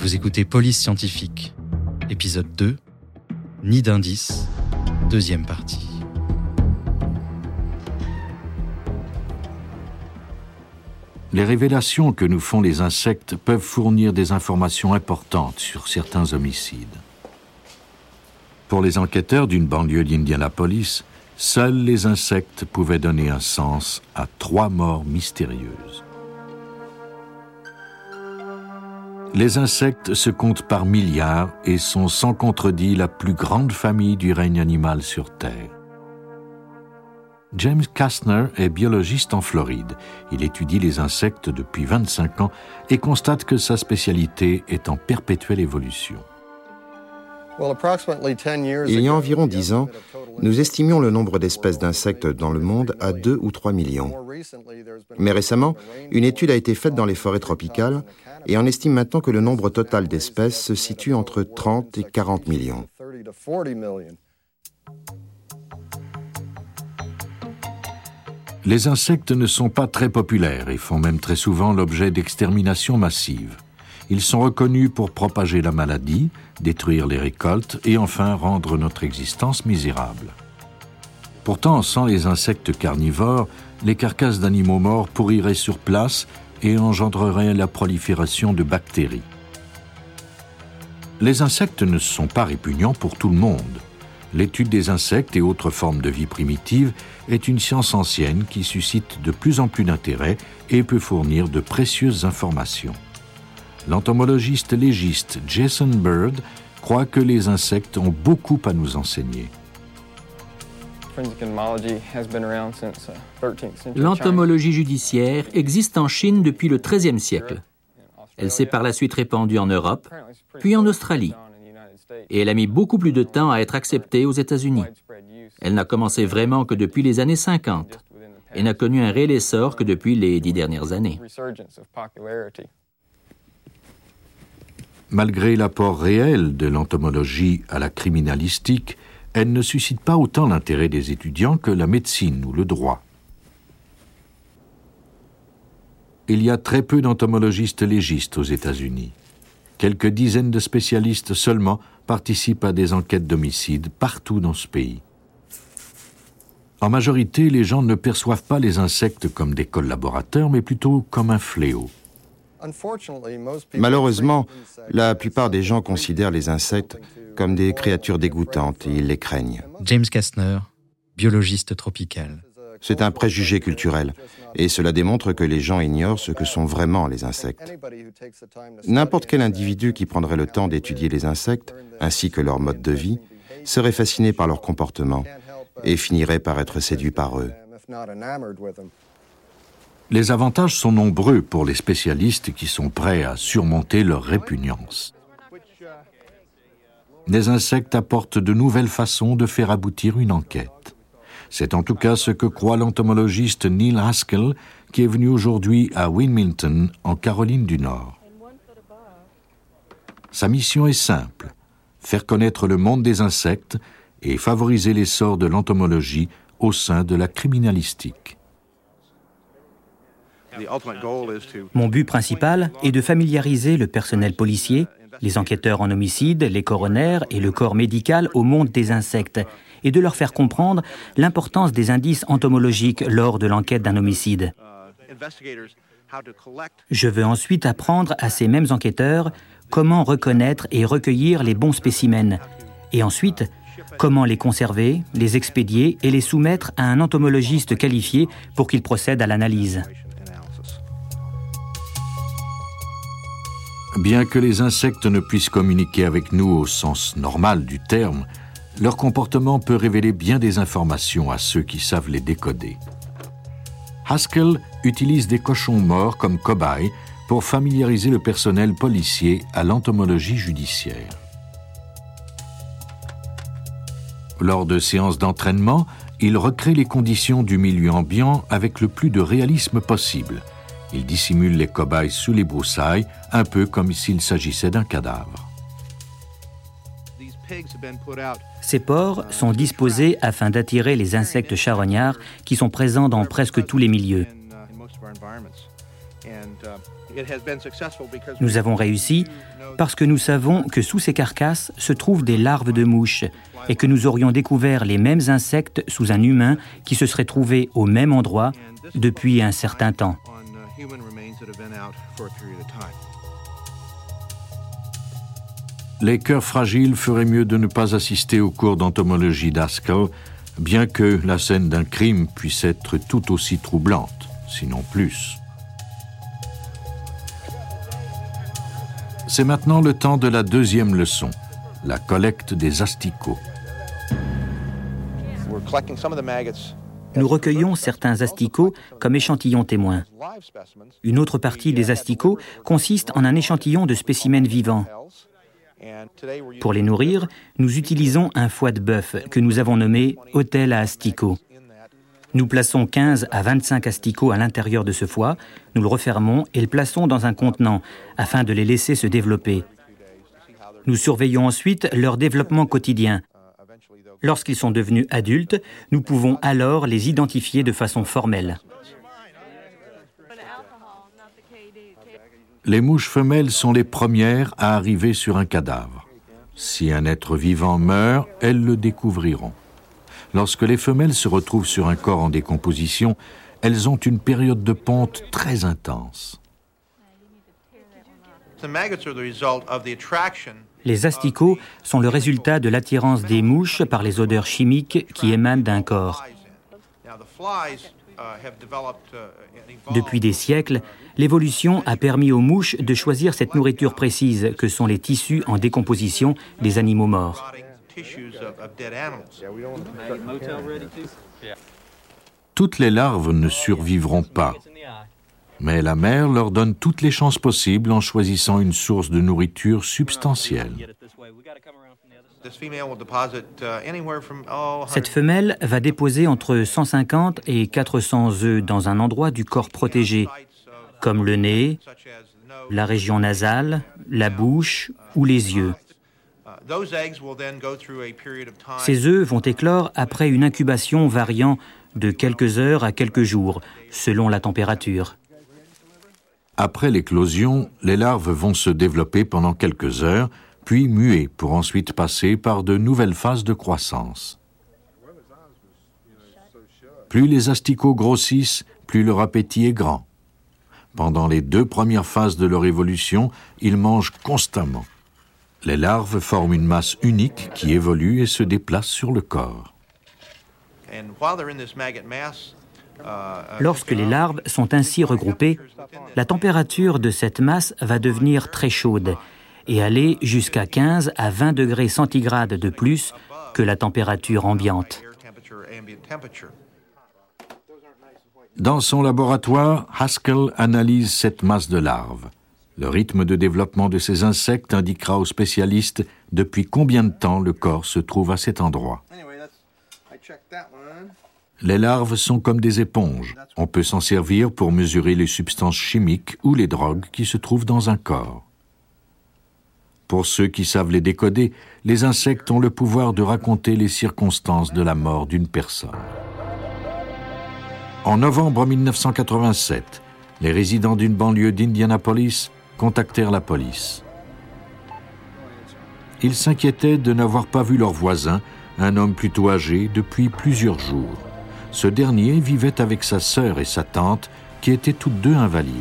Vous écoutez Police Scientifique, épisode 2, Nid d'indices, deuxième partie. Les révélations que nous font les insectes peuvent fournir des informations importantes sur certains homicides. Pour les enquêteurs d'une banlieue d'Indianapolis, seuls les insectes pouvaient donner un sens à trois morts mystérieuses. Les insectes se comptent par milliards et sont sans contredit la plus grande famille du règne animal sur Terre. James Kastner est biologiste en Floride. Il étudie les insectes depuis 25 ans et constate que sa spécialité est en perpétuelle évolution. Il y a environ 10 ans, nous estimions le nombre d'espèces d'insectes dans le monde à 2 ou 3 millions. Mais récemment, une étude a été faite dans les forêts tropicales et on estime maintenant que le nombre total d'espèces se situe entre 30 et 40 millions. Les insectes ne sont pas très populaires et font même très souvent l'objet d'exterminations massives. Ils sont reconnus pour propager la maladie, détruire les récoltes et enfin rendre notre existence misérable. Pourtant, sans les insectes carnivores, les carcasses d'animaux morts pourriraient sur place et engendreraient la prolifération de bactéries. Les insectes ne sont pas répugnants pour tout le monde l'étude des insectes et autres formes de vie primitive est une science ancienne qui suscite de plus en plus d'intérêt et peut fournir de précieuses informations. L'entomologiste légiste Jason Bird croit que les insectes ont beaucoup à nous enseigner. L'entomologie judiciaire existe en Chine depuis le XIIIe siècle. Elle s'est par la suite répandue en Europe, puis en Australie et elle a mis beaucoup plus de temps à être acceptée aux États-Unis. Elle n'a commencé vraiment que depuis les années 50 et n'a connu un réel essor que depuis les dix dernières années. Malgré l'apport réel de l'entomologie à la criminalistique, elle ne suscite pas autant l'intérêt des étudiants que la médecine ou le droit. Il y a très peu d'entomologistes légistes aux États-Unis. Quelques dizaines de spécialistes seulement participent à des enquêtes d'homicide partout dans ce pays. En majorité, les gens ne perçoivent pas les insectes comme des collaborateurs, mais plutôt comme un fléau. Malheureusement, la plupart des gens considèrent les insectes comme des créatures dégoûtantes et ils les craignent. James Kastner, biologiste tropical. C'est un préjugé culturel, et cela démontre que les gens ignorent ce que sont vraiment les insectes. N'importe quel individu qui prendrait le temps d'étudier les insectes, ainsi que leur mode de vie, serait fasciné par leur comportement et finirait par être séduit par eux. Les avantages sont nombreux pour les spécialistes qui sont prêts à surmonter leur répugnance. Les insectes apportent de nouvelles façons de faire aboutir une enquête. C'est en tout cas ce que croit l'entomologiste Neil Haskell, qui est venu aujourd'hui à Wilmington, en Caroline du Nord. Sa mission est simple faire connaître le monde des insectes et favoriser l'essor de l'entomologie au sein de la criminalistique. Mon but principal est de familiariser le personnel policier, les enquêteurs en homicide, les coronaires et le corps médical au monde des insectes et de leur faire comprendre l'importance des indices entomologiques lors de l'enquête d'un homicide. Je veux ensuite apprendre à ces mêmes enquêteurs comment reconnaître et recueillir les bons spécimens, et ensuite comment les conserver, les expédier et les soumettre à un entomologiste qualifié pour qu'il procède à l'analyse. Bien que les insectes ne puissent communiquer avec nous au sens normal du terme, leur comportement peut révéler bien des informations à ceux qui savent les décoder. Haskell utilise des cochons morts comme cobayes pour familiariser le personnel policier à l'entomologie judiciaire. Lors de séances d'entraînement, il recrée les conditions du milieu ambiant avec le plus de réalisme possible. Il dissimule les cobayes sous les broussailles, un peu comme s'il s'agissait d'un cadavre. Ces porcs sont disposés afin d'attirer les insectes charognards qui sont présents dans presque tous les milieux. Nous avons réussi parce que nous savons que sous ces carcasses se trouvent des larves de mouches et que nous aurions découvert les mêmes insectes sous un humain qui se serait trouvé au même endroit depuis un certain temps. Les cœurs fragiles feraient mieux de ne pas assister au cours d'entomologie d'Askell, bien que la scène d'un crime puisse être tout aussi troublante, sinon plus. C'est maintenant le temps de la deuxième leçon, la collecte des asticots. Nous recueillons certains asticots comme échantillons témoins. Une autre partie des asticots consiste en un échantillon de spécimens vivants. Pour les nourrir, nous utilisons un foie de bœuf que nous avons nommé hôtel à asticots. Nous plaçons 15 à 25 asticots à l'intérieur de ce foie, nous le refermons et le plaçons dans un contenant afin de les laisser se développer. Nous surveillons ensuite leur développement quotidien. Lorsqu'ils sont devenus adultes, nous pouvons alors les identifier de façon formelle. Les mouches femelles sont les premières à arriver sur un cadavre. Si un être vivant meurt, elles le découvriront. Lorsque les femelles se retrouvent sur un corps en décomposition, elles ont une période de ponte très intense. Les asticots sont le résultat de l'attirance des mouches par les odeurs chimiques qui émanent d'un corps. Depuis des siècles, l'évolution a permis aux mouches de choisir cette nourriture précise que sont les tissus en décomposition des animaux morts. Toutes les larves ne survivront pas, mais la mère leur donne toutes les chances possibles en choisissant une source de nourriture substantielle. Cette femelle va déposer entre 150 et 400 œufs dans un endroit du corps protégé, comme le nez, la région nasale, la bouche ou les yeux. Ces œufs vont éclore après une incubation variant de quelques heures à quelques jours, selon la température. Après l'éclosion, les larves vont se développer pendant quelques heures, puis muer pour ensuite passer par de nouvelles phases de croissance. Plus les asticots grossissent, plus leur appétit est grand. Pendant les deux premières phases de leur évolution, ils mangent constamment. Les larves forment une masse unique qui évolue et se déplace sur le corps. Lorsque les larves sont ainsi regroupées, la température de cette masse va devenir très chaude et aller jusqu'à 15 à 20 degrés centigrades de plus que la température ambiante. Dans son laboratoire, Haskell analyse cette masse de larves. Le rythme de développement de ces insectes indiquera aux spécialistes depuis combien de temps le corps se trouve à cet endroit. Les larves sont comme des éponges. On peut s'en servir pour mesurer les substances chimiques ou les drogues qui se trouvent dans un corps. Pour ceux qui savent les décoder, les insectes ont le pouvoir de raconter les circonstances de la mort d'une personne. En novembre 1987, les résidents d'une banlieue d'Indianapolis contactèrent la police. Ils s'inquiétaient de n'avoir pas vu leur voisin, un homme plutôt âgé, depuis plusieurs jours. Ce dernier vivait avec sa sœur et sa tante, qui étaient toutes deux invalides.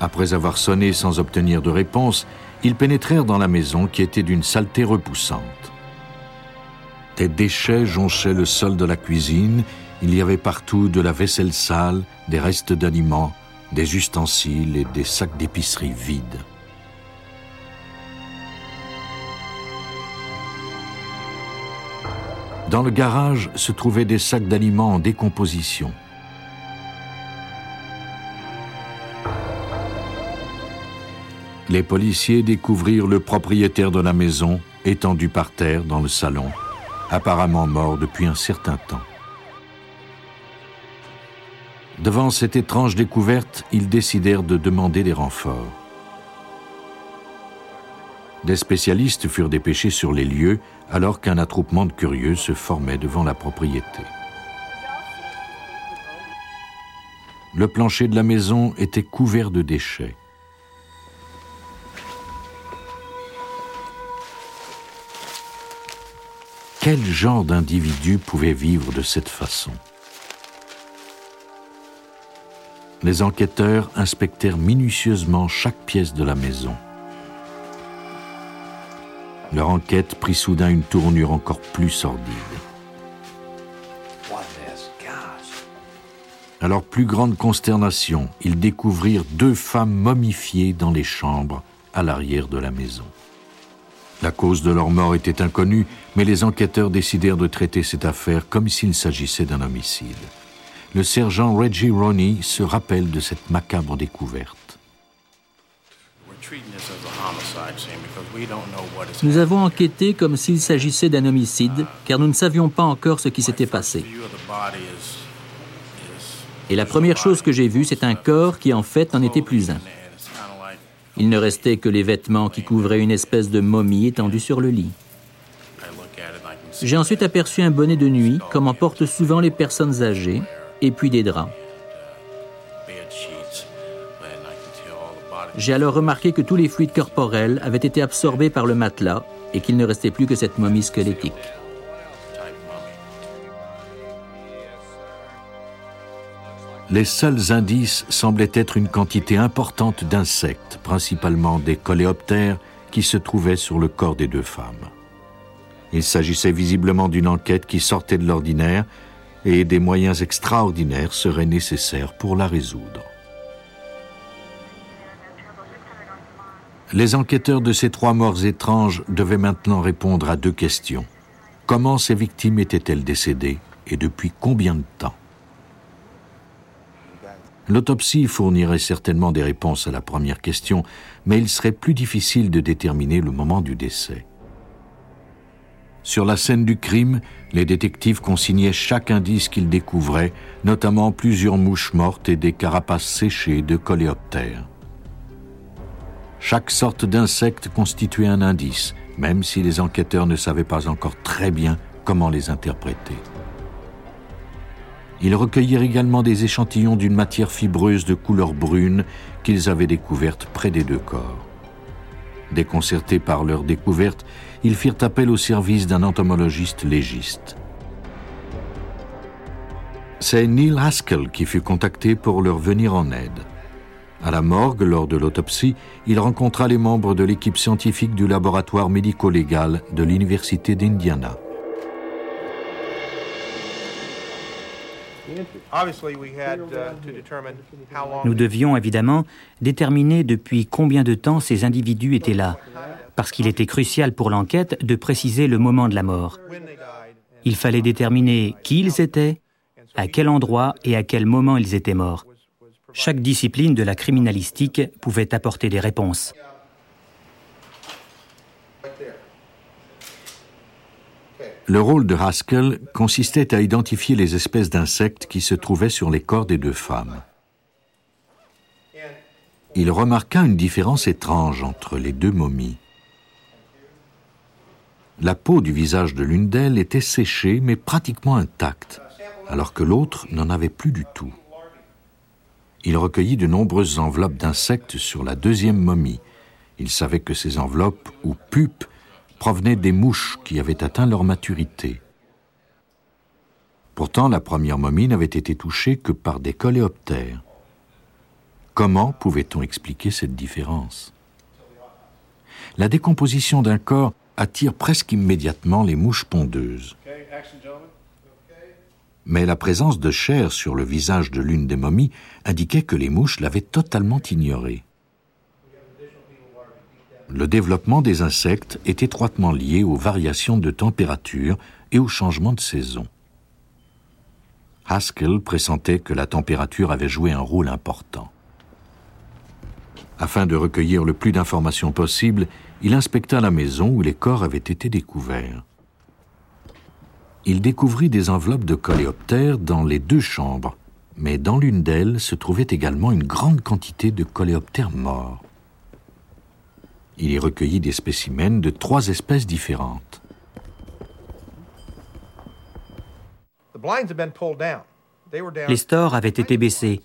Après avoir sonné sans obtenir de réponse, ils pénétrèrent dans la maison qui était d'une saleté repoussante. Des déchets jonchaient le sol de la cuisine, il y avait partout de la vaisselle sale, des restes d'aliments, des ustensiles et des sacs d'épicerie vides. Dans le garage se trouvaient des sacs d'aliments en décomposition. Les policiers découvrirent le propriétaire de la maison étendu par terre dans le salon, apparemment mort depuis un certain temps. Devant cette étrange découverte, ils décidèrent de demander des renforts. Des spécialistes furent dépêchés sur les lieux alors qu'un attroupement de curieux se formait devant la propriété. Le plancher de la maison était couvert de déchets. Quel genre d'individu pouvait vivre de cette façon? Les enquêteurs inspectèrent minutieusement chaque pièce de la maison. Leur enquête prit soudain une tournure encore plus sordide. À leur plus grande consternation, ils découvrirent deux femmes momifiées dans les chambres à l'arrière de la maison. La cause de leur mort était inconnue, mais les enquêteurs décidèrent de traiter cette affaire comme s'il s'agissait d'un homicide. Le sergent Reggie Roney se rappelle de cette macabre découverte. Nous avons enquêté comme s'il s'agissait d'un homicide, car nous ne savions pas encore ce qui s'était passé. Et la première chose que j'ai vue, c'est un corps qui en fait n'en était plus un. Il ne restait que les vêtements qui couvraient une espèce de momie étendue sur le lit. J'ai ensuite aperçu un bonnet de nuit, comme en portent souvent les personnes âgées, et puis des draps. J'ai alors remarqué que tous les fluides corporels avaient été absorbés par le matelas et qu'il ne restait plus que cette momie squelettique. les seuls indices semblaient être une quantité importante d'insectes, principalement des coléoptères, qui se trouvaient sur le corps des deux femmes. Il s'agissait visiblement d'une enquête qui sortait de l'ordinaire et des moyens extraordinaires seraient nécessaires pour la résoudre. Les enquêteurs de ces trois morts étranges devaient maintenant répondre à deux questions. Comment ces victimes étaient-elles décédées et depuis combien de temps? L'autopsie fournirait certainement des réponses à la première question, mais il serait plus difficile de déterminer le moment du décès. Sur la scène du crime, les détectives consignaient chaque indice qu'ils découvraient, notamment plusieurs mouches mortes et des carapaces séchées de coléoptères. Chaque sorte d'insecte constituait un indice, même si les enquêteurs ne savaient pas encore très bien comment les interpréter. Ils recueillirent également des échantillons d'une matière fibreuse de couleur brune qu'ils avaient découverte près des deux corps. Déconcertés par leur découverte, ils firent appel au service d'un entomologiste légiste. C'est Neil Haskell qui fut contacté pour leur venir en aide. À la morgue, lors de l'autopsie, il rencontra les membres de l'équipe scientifique du laboratoire médico-légal de l'Université d'Indiana. Nous devions évidemment déterminer depuis combien de temps ces individus étaient là, parce qu'il était crucial pour l'enquête de préciser le moment de la mort. Il fallait déterminer qui ils étaient, à quel endroit et à quel moment ils étaient morts. Chaque discipline de la criminalistique pouvait apporter des réponses. Le rôle de Haskell consistait à identifier les espèces d'insectes qui se trouvaient sur les corps des deux femmes. Il remarqua une différence étrange entre les deux momies. La peau du visage de l'une d'elles était séchée mais pratiquement intacte, alors que l'autre n'en avait plus du tout. Il recueillit de nombreuses enveloppes d'insectes sur la deuxième momie. Il savait que ces enveloppes, ou pupes, provenaient des mouches qui avaient atteint leur maturité. Pourtant, la première momie n'avait été touchée que par des coléoptères. Comment pouvait-on expliquer cette différence? La décomposition d'un corps attire presque immédiatement les mouches pondeuses. Mais la présence de chair sur le visage de l'une des momies indiquait que les mouches l'avaient totalement ignorée le développement des insectes est étroitement lié aux variations de température et aux changements de saison. Haskell pressentait que la température avait joué un rôle important. Afin de recueillir le plus d'informations possible, il inspecta la maison où les corps avaient été découverts. Il découvrit des enveloppes de coléoptères dans les deux chambres, mais dans l'une d'elles se trouvait également une grande quantité de coléoptères morts il y recueillit des spécimens de trois espèces différentes. Les stores avaient été baissés.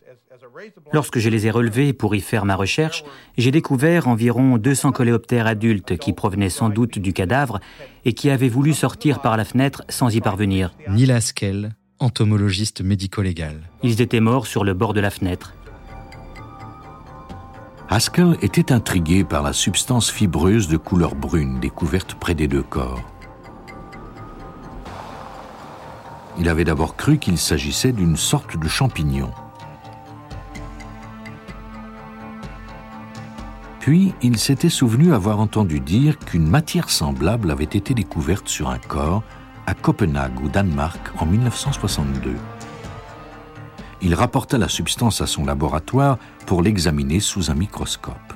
Lorsque je les ai relevés pour y faire ma recherche, j'ai découvert environ 200 coléoptères adultes qui provenaient sans doute du cadavre et qui avaient voulu sortir par la fenêtre sans y parvenir. Neil Haskell, entomologiste médico-légal. Ils étaient morts sur le bord de la fenêtre. Haskell était intrigué par la substance fibreuse de couleur brune découverte près des deux corps. Il avait d'abord cru qu'il s'agissait d'une sorte de champignon. Puis, il s'était souvenu avoir entendu dire qu'une matière semblable avait été découverte sur un corps à Copenhague, au Danemark, en 1962. Il rapporta la substance à son laboratoire pour l'examiner sous un microscope.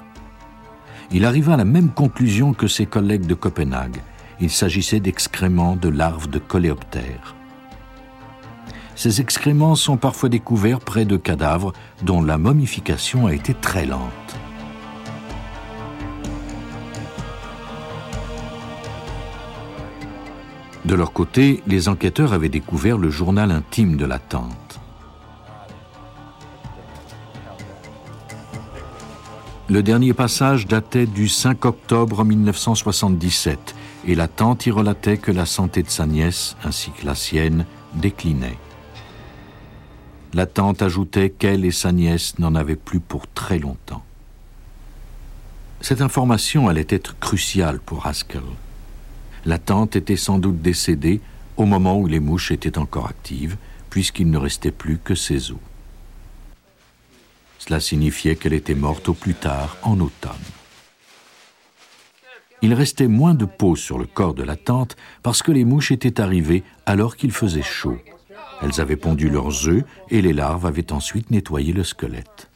Il arriva à la même conclusion que ses collègues de Copenhague. Il s'agissait d'excréments de larves de coléoptères. Ces excréments sont parfois découverts près de cadavres dont la momification a été très lente. De leur côté, les enquêteurs avaient découvert le journal intime de la tante. Le dernier passage datait du 5 octobre 1977 et la tante y relatait que la santé de sa nièce, ainsi que la sienne, déclinait. La tante ajoutait qu'elle et sa nièce n'en avaient plus pour très longtemps. Cette information allait être cruciale pour Haskell. La tante était sans doute décédée au moment où les mouches étaient encore actives, puisqu'il ne restait plus que ses os. Cela signifiait qu'elle était morte au plus tard en automne. Il restait moins de peau sur le corps de la tante parce que les mouches étaient arrivées alors qu'il faisait chaud. Elles avaient pondu leurs œufs et les larves avaient ensuite nettoyé le squelette.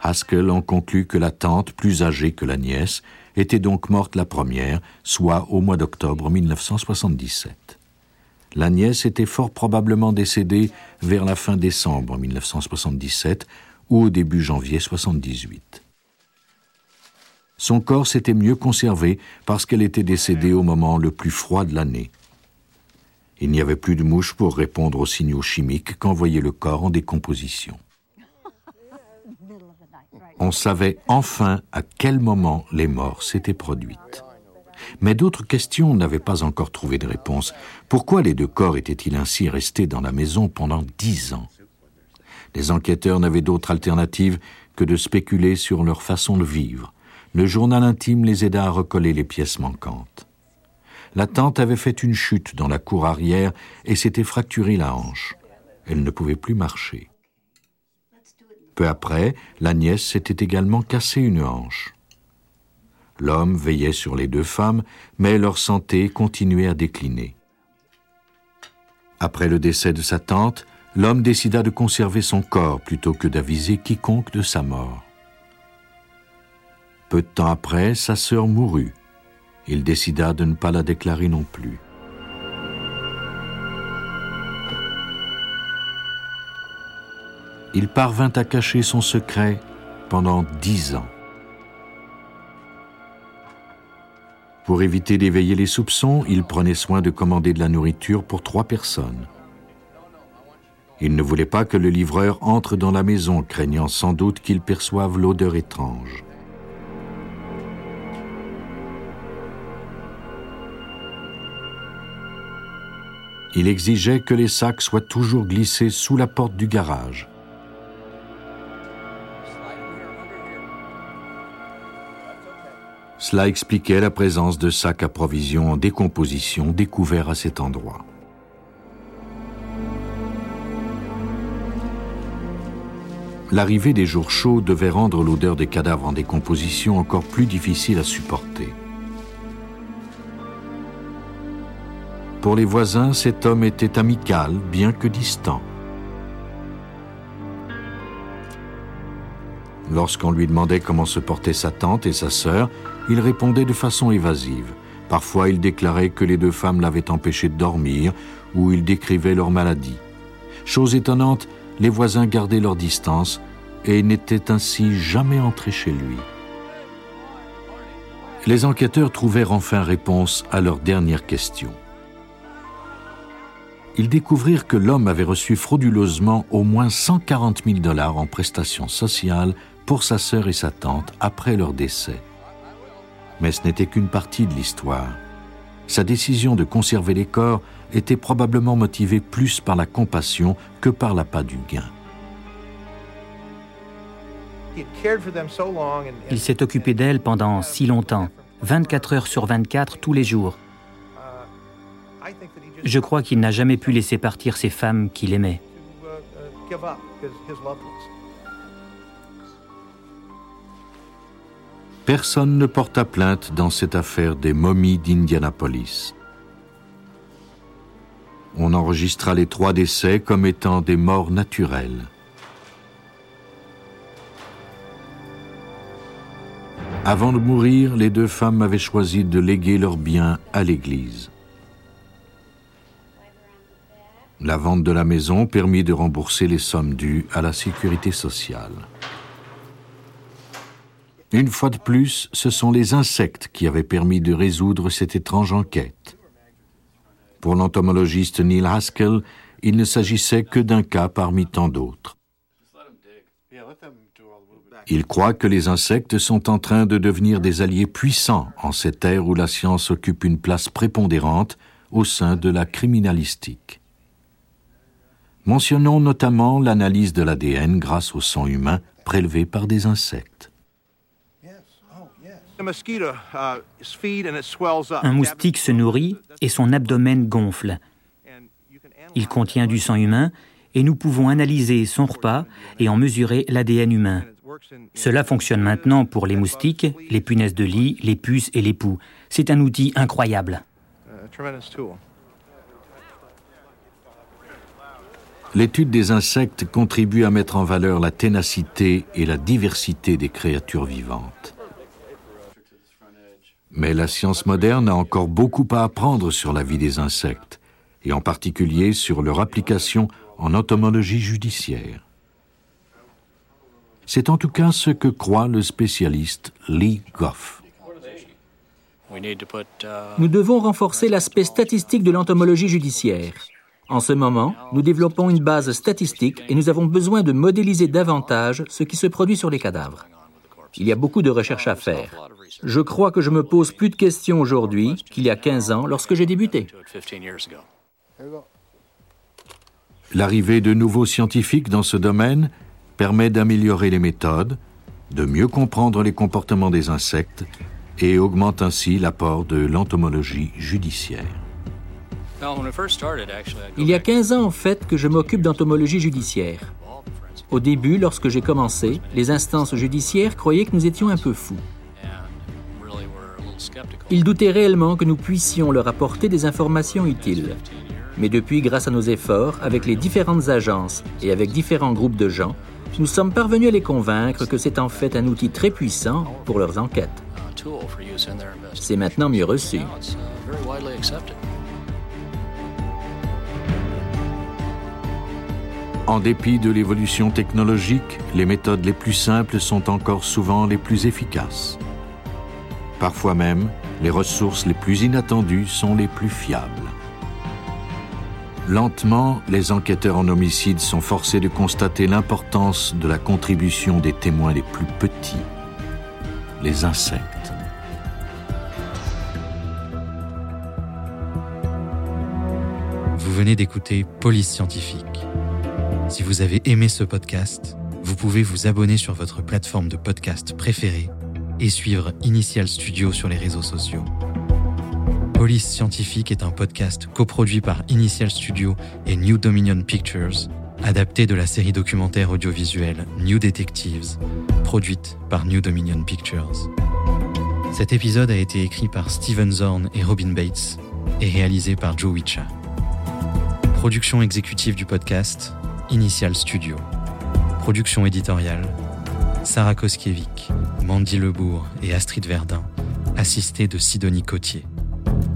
Haskell en conclut que la tante, plus âgée que la nièce, était donc morte la première, soit au mois d'octobre 1977. La nièce était fort probablement décédée vers la fin décembre 1977 ou au début janvier 1978. Son corps s'était mieux conservé parce qu'elle était décédée au moment le plus froid de l'année. Il n'y avait plus de mouches pour répondre aux signaux chimiques qu'envoyait le corps en décomposition. On savait enfin à quel moment les morts s'étaient produites. Mais d'autres questions n'avaient pas encore trouvé de réponse. Pourquoi les deux corps étaient-ils ainsi restés dans la maison pendant dix ans? Les enquêteurs n'avaient d'autre alternative que de spéculer sur leur façon de vivre. Le journal intime les aida à recoller les pièces manquantes. La tante avait fait une chute dans la cour arrière et s'était fracturé la hanche. Elle ne pouvait plus marcher. Peu après, la nièce s'était également cassé une hanche. L'homme veillait sur les deux femmes, mais leur santé continuait à décliner. Après le décès de sa tante, l'homme décida de conserver son corps plutôt que d'aviser quiconque de sa mort. Peu de temps après, sa sœur mourut il décida de ne pas la déclarer non plus. Il parvint à cacher son secret pendant dix ans. Pour éviter d'éveiller les soupçons, il prenait soin de commander de la nourriture pour trois personnes. Il ne voulait pas que le livreur entre dans la maison, craignant sans doute qu'il perçoive l'odeur étrange. il exigeait que les sacs soient toujours glissés sous la porte du garage. Cela expliquait la présence de sacs à provisions en décomposition découverts à cet endroit. L'arrivée des jours chauds devait rendre l'odeur des cadavres en décomposition encore plus difficile à supporter. Pour les voisins, cet homme était amical, bien que distant. Lorsqu'on lui demandait comment se portaient sa tante et sa sœur, il répondait de façon évasive. Parfois, il déclarait que les deux femmes l'avaient empêché de dormir, ou il décrivait leur maladie. Chose étonnante, les voisins gardaient leur distance et n'étaient ainsi jamais entrés chez lui. Les enquêteurs trouvèrent enfin réponse à leur dernière question. ils découvrirent que l'homme avait reçu frauduleusement au moins 140 000 dollars en prestations sociales pour sa sœur et sa tante après leur décès. Mais ce n'était qu'une partie de l'histoire. Sa décision de conserver les corps était probablement motivée plus par la compassion que par l'appât du gain. Il s'est occupé d'elle pendant si longtemps, 24 heures sur 24 tous les jours. Je crois qu'il n'a jamais pu laisser partir ces femmes qu'il aimait. Personne ne porta plainte dans cette affaire des momies d'Indianapolis. On enregistra les trois décès comme étant des morts naturelles. Avant de mourir, les deux femmes avaient choisi de léguer leurs biens à l'Église. La vente de la maison permit de rembourser les sommes dues à la sécurité sociale. Une fois de plus, ce sont les insectes qui avaient permis de résoudre cette étrange enquête. Pour l'entomologiste Neil Haskell, il ne s'agissait que d'un cas parmi tant d'autres. Il croit que les insectes sont en train de devenir des alliés puissants en cette ère où la science occupe une place prépondérante au sein de la criminalistique. Mentionnons notamment l'analyse de l'ADN grâce au sang humain prélevé par des insectes. Un moustique se nourrit et son abdomen gonfle. Il contient du sang humain et nous pouvons analyser son repas et en mesurer l'ADN humain. Cela fonctionne maintenant pour les moustiques, les punaises de lit, les puces et les poux. C'est un outil incroyable. L'étude des insectes contribue à mettre en valeur la ténacité et la diversité des créatures vivantes. Mais la science moderne a encore beaucoup à apprendre sur la vie des insectes, et en particulier sur leur application en entomologie judiciaire. C'est en tout cas ce que croit le spécialiste Lee Goff. Nous devons renforcer l'aspect statistique de l'entomologie judiciaire. En ce moment, nous développons une base statistique et nous avons besoin de modéliser davantage ce qui se produit sur les cadavres. Il y a beaucoup de recherches à faire. Je crois que je me pose plus de questions aujourd'hui qu'il y a 15 ans lorsque j'ai débuté. L'arrivée de nouveaux scientifiques dans ce domaine permet d'améliorer les méthodes, de mieux comprendre les comportements des insectes et augmente ainsi l'apport de l'entomologie judiciaire. Il y a 15 ans en fait que je m'occupe d'entomologie judiciaire. Au début, lorsque j'ai commencé, les instances judiciaires croyaient que nous étions un peu fous. Ils doutaient réellement que nous puissions leur apporter des informations utiles. Mais depuis, grâce à nos efforts, avec les différentes agences et avec différents groupes de gens, nous sommes parvenus à les convaincre que c'est en fait un outil très puissant pour leurs enquêtes. C'est maintenant mieux reçu. En dépit de l'évolution technologique, les méthodes les plus simples sont encore souvent les plus efficaces. Parfois même, les ressources les plus inattendues sont les plus fiables. Lentement, les enquêteurs en homicide sont forcés de constater l'importance de la contribution des témoins les plus petits, les insectes. Vous venez d'écouter Police Scientifique si vous avez aimé ce podcast, vous pouvez vous abonner sur votre plateforme de podcast préférée et suivre Initial Studio sur les réseaux sociaux. Police Scientifique est un podcast coproduit par Initial Studio et New Dominion Pictures, adapté de la série documentaire audiovisuelle New Detectives, produite par New Dominion Pictures. Cet épisode a été écrit par Steven Zorn et Robin Bates et réalisé par Joe Wicha. Production exécutive du podcast, Initial Studio. Production éditoriale Sarah Koskiewicz, Mandy Lebourg et Astrid Verdun, assistée de Sidonie Cotier.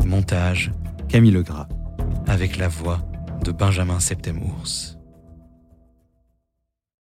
Montage Camille Legras, avec la voix de Benjamin Septemours.